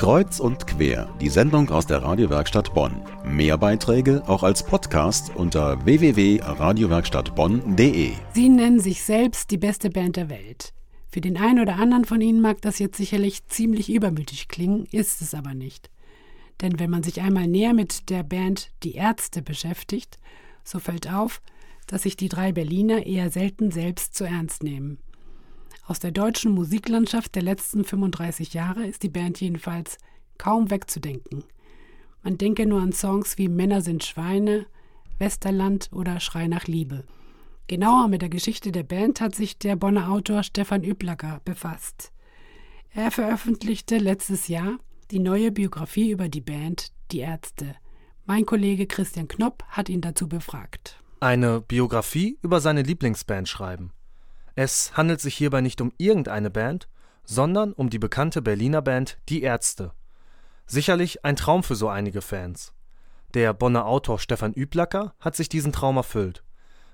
Kreuz und quer, die Sendung aus der Radiowerkstatt Bonn. Mehr Beiträge auch als Podcast unter www.radiowerkstattbonn.de. Sie nennen sich selbst die beste Band der Welt. Für den einen oder anderen von Ihnen mag das jetzt sicherlich ziemlich übermütig klingen, ist es aber nicht. Denn wenn man sich einmal näher mit der Band Die Ärzte beschäftigt, so fällt auf, dass sich die drei Berliner eher selten selbst zu ernst nehmen. Aus der deutschen Musiklandschaft der letzten 35 Jahre ist die Band jedenfalls kaum wegzudenken. Man denke nur an Songs wie Männer sind Schweine, Westerland oder Schrei nach Liebe. Genauer mit der Geschichte der Band hat sich der Bonner Autor Stefan Üblacker befasst. Er veröffentlichte letztes Jahr die neue Biografie über die Band Die Ärzte. Mein Kollege Christian Knopp hat ihn dazu befragt. Eine Biografie über seine Lieblingsband schreiben. Es handelt sich hierbei nicht um irgendeine Band, sondern um die bekannte Berliner Band Die Ärzte. Sicherlich ein Traum für so einige Fans. Der Bonner Autor Stefan Üblacker hat sich diesen Traum erfüllt.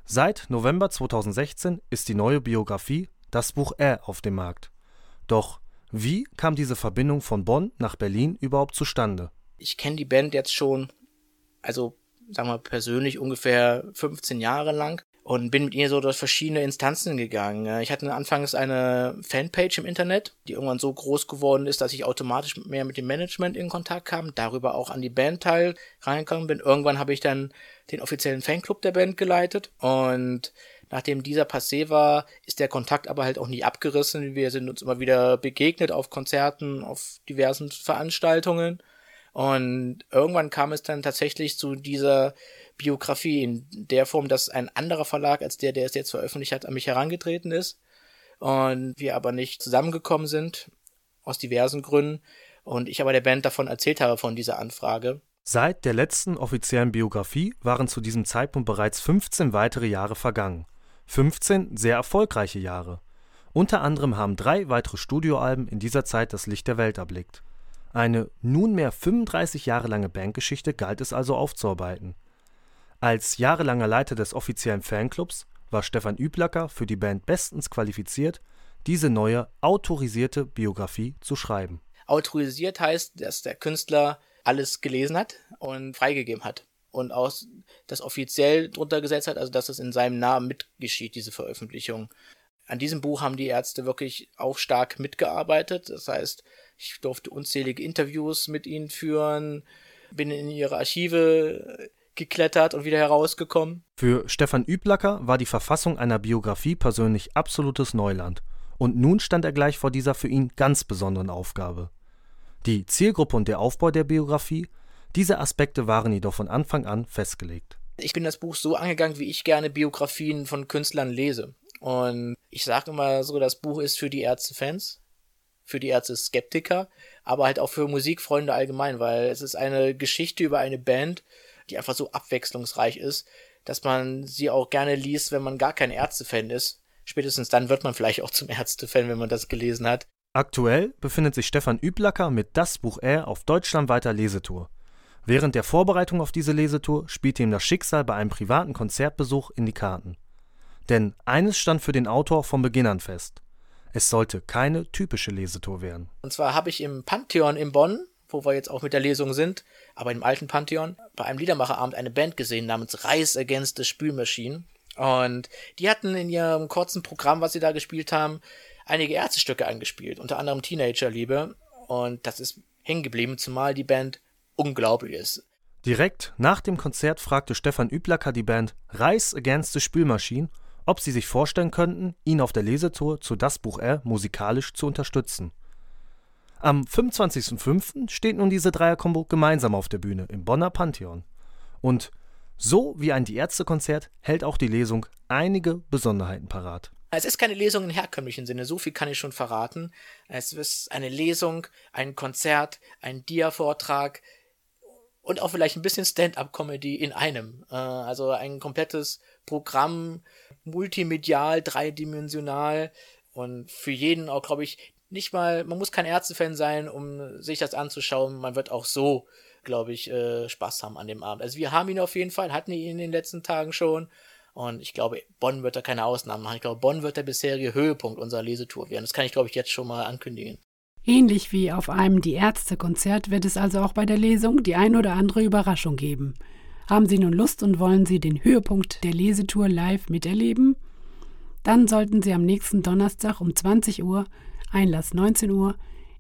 Seit November 2016 ist die neue Biografie Das Buch R auf dem Markt. Doch wie kam diese Verbindung von Bonn nach Berlin überhaupt zustande? Ich kenne die Band jetzt schon, also sagen wir persönlich ungefähr 15 Jahre lang und bin mit ihr so durch verschiedene Instanzen gegangen. Ich hatte anfangs eine Fanpage im Internet, die irgendwann so groß geworden ist, dass ich automatisch mehr mit dem Management in Kontakt kam, darüber auch an die Band teil reingekommen bin. Irgendwann habe ich dann den offiziellen Fanclub der Band geleitet und nachdem dieser passé war, ist der Kontakt aber halt auch nie abgerissen. Wir sind uns immer wieder begegnet auf Konzerten, auf diversen Veranstaltungen. Und irgendwann kam es dann tatsächlich zu dieser Biografie in der Form, dass ein anderer Verlag als der, der es jetzt veröffentlicht hat, an mich herangetreten ist und wir aber nicht zusammengekommen sind aus diversen Gründen und ich aber der Band davon erzählt habe von dieser Anfrage. Seit der letzten offiziellen Biografie waren zu diesem Zeitpunkt bereits 15 weitere Jahre vergangen. 15 sehr erfolgreiche Jahre. Unter anderem haben drei weitere Studioalben in dieser Zeit das Licht der Welt erblickt. Eine nunmehr 35 Jahre lange Bandgeschichte galt es also aufzuarbeiten. Als jahrelanger Leiter des offiziellen Fanclubs war Stefan Üblacker für die Band bestens qualifiziert, diese neue autorisierte Biografie zu schreiben. Autorisiert heißt, dass der Künstler alles gelesen hat und freigegeben hat und auch das offiziell drunter gesetzt hat, also dass es in seinem Namen mitgeschieht, diese Veröffentlichung. An diesem Buch haben die Ärzte wirklich auch stark mitgearbeitet. Das heißt, ich durfte unzählige Interviews mit ihnen führen, bin in ihre Archive geklettert und wieder herausgekommen. Für Stefan Üblacker war die Verfassung einer Biografie persönlich absolutes Neuland. Und nun stand er gleich vor dieser für ihn ganz besonderen Aufgabe. Die Zielgruppe und der Aufbau der Biografie, diese Aspekte waren jedoch von Anfang an festgelegt. Ich bin das Buch so angegangen, wie ich gerne Biografien von Künstlern lese. Und ich sage immer so, das Buch ist für die Ärzte-Fans, für die Ärzte-Skeptiker, aber halt auch für Musikfreunde allgemein, weil es ist eine Geschichte über eine Band, die einfach so abwechslungsreich ist, dass man sie auch gerne liest, wenn man gar kein Ärzte-Fan ist. Spätestens dann wird man vielleicht auch zum Ärzte-Fan, wenn man das gelesen hat. Aktuell befindet sich Stefan Üblacker mit Das Buch R auf deutschlandweiter Lesetour. Während der Vorbereitung auf diese Lesetour spielte ihm das Schicksal bei einem privaten Konzertbesuch in die Karten. Denn eines stand für den Autor von Beginn an fest. Es sollte keine typische Lesetour werden. Und zwar habe ich im Pantheon in Bonn wo wir jetzt auch mit der Lesung sind, aber im alten Pantheon, bei einem Liedermacherabend eine Band gesehen namens Rise Against the Spülmaschine. Und die hatten in ihrem kurzen Programm, was sie da gespielt haben, einige Ärztestücke angespielt, unter anderem Teenagerliebe. Und das ist hängen geblieben, zumal die Band unglaublich ist. Direkt nach dem Konzert fragte Stefan Üblacker die Band Rise Against the Spülmaschine, ob sie sich vorstellen könnten, ihn auf der Lesetour zu Das Buch R musikalisch zu unterstützen. Am 25.05. steht nun diese Dreierkombo gemeinsam auf der Bühne im Bonner Pantheon. Und so wie ein Die Ärzte-Konzert hält auch die Lesung einige Besonderheiten parat. Es ist keine Lesung im herkömmlichen Sinne, so viel kann ich schon verraten. Es ist eine Lesung, ein Konzert, ein Dia-Vortrag und auch vielleicht ein bisschen Stand-up-Comedy in einem. Äh, also ein komplettes Programm, multimedial, dreidimensional und für jeden auch, glaube ich, nicht mal, man muss kein Ärztefan sein, um sich das anzuschauen. Man wird auch so, glaube ich, äh, Spaß haben an dem Abend. Also wir haben ihn auf jeden Fall, hatten ihn in den letzten Tagen schon. Und ich glaube, Bonn wird da keine Ausnahme machen. Ich glaube, Bonn wird der bisherige Höhepunkt unserer Lesetour werden. Das kann ich, glaube ich, jetzt schon mal ankündigen. Ähnlich wie auf einem Die Ärzte-Konzert wird es also auch bei der Lesung die ein oder andere Überraschung geben. Haben Sie nun Lust und wollen Sie den Höhepunkt der Lesetour live miterleben? Dann sollten Sie am nächsten Donnerstag um 20 Uhr, Einlass 19 Uhr,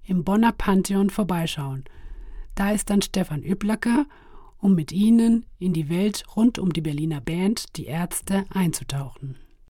im Bonner Pantheon vorbeischauen. Da ist dann Stefan Üblacker, um mit Ihnen in die Welt rund um die Berliner Band Die Ärzte einzutauchen.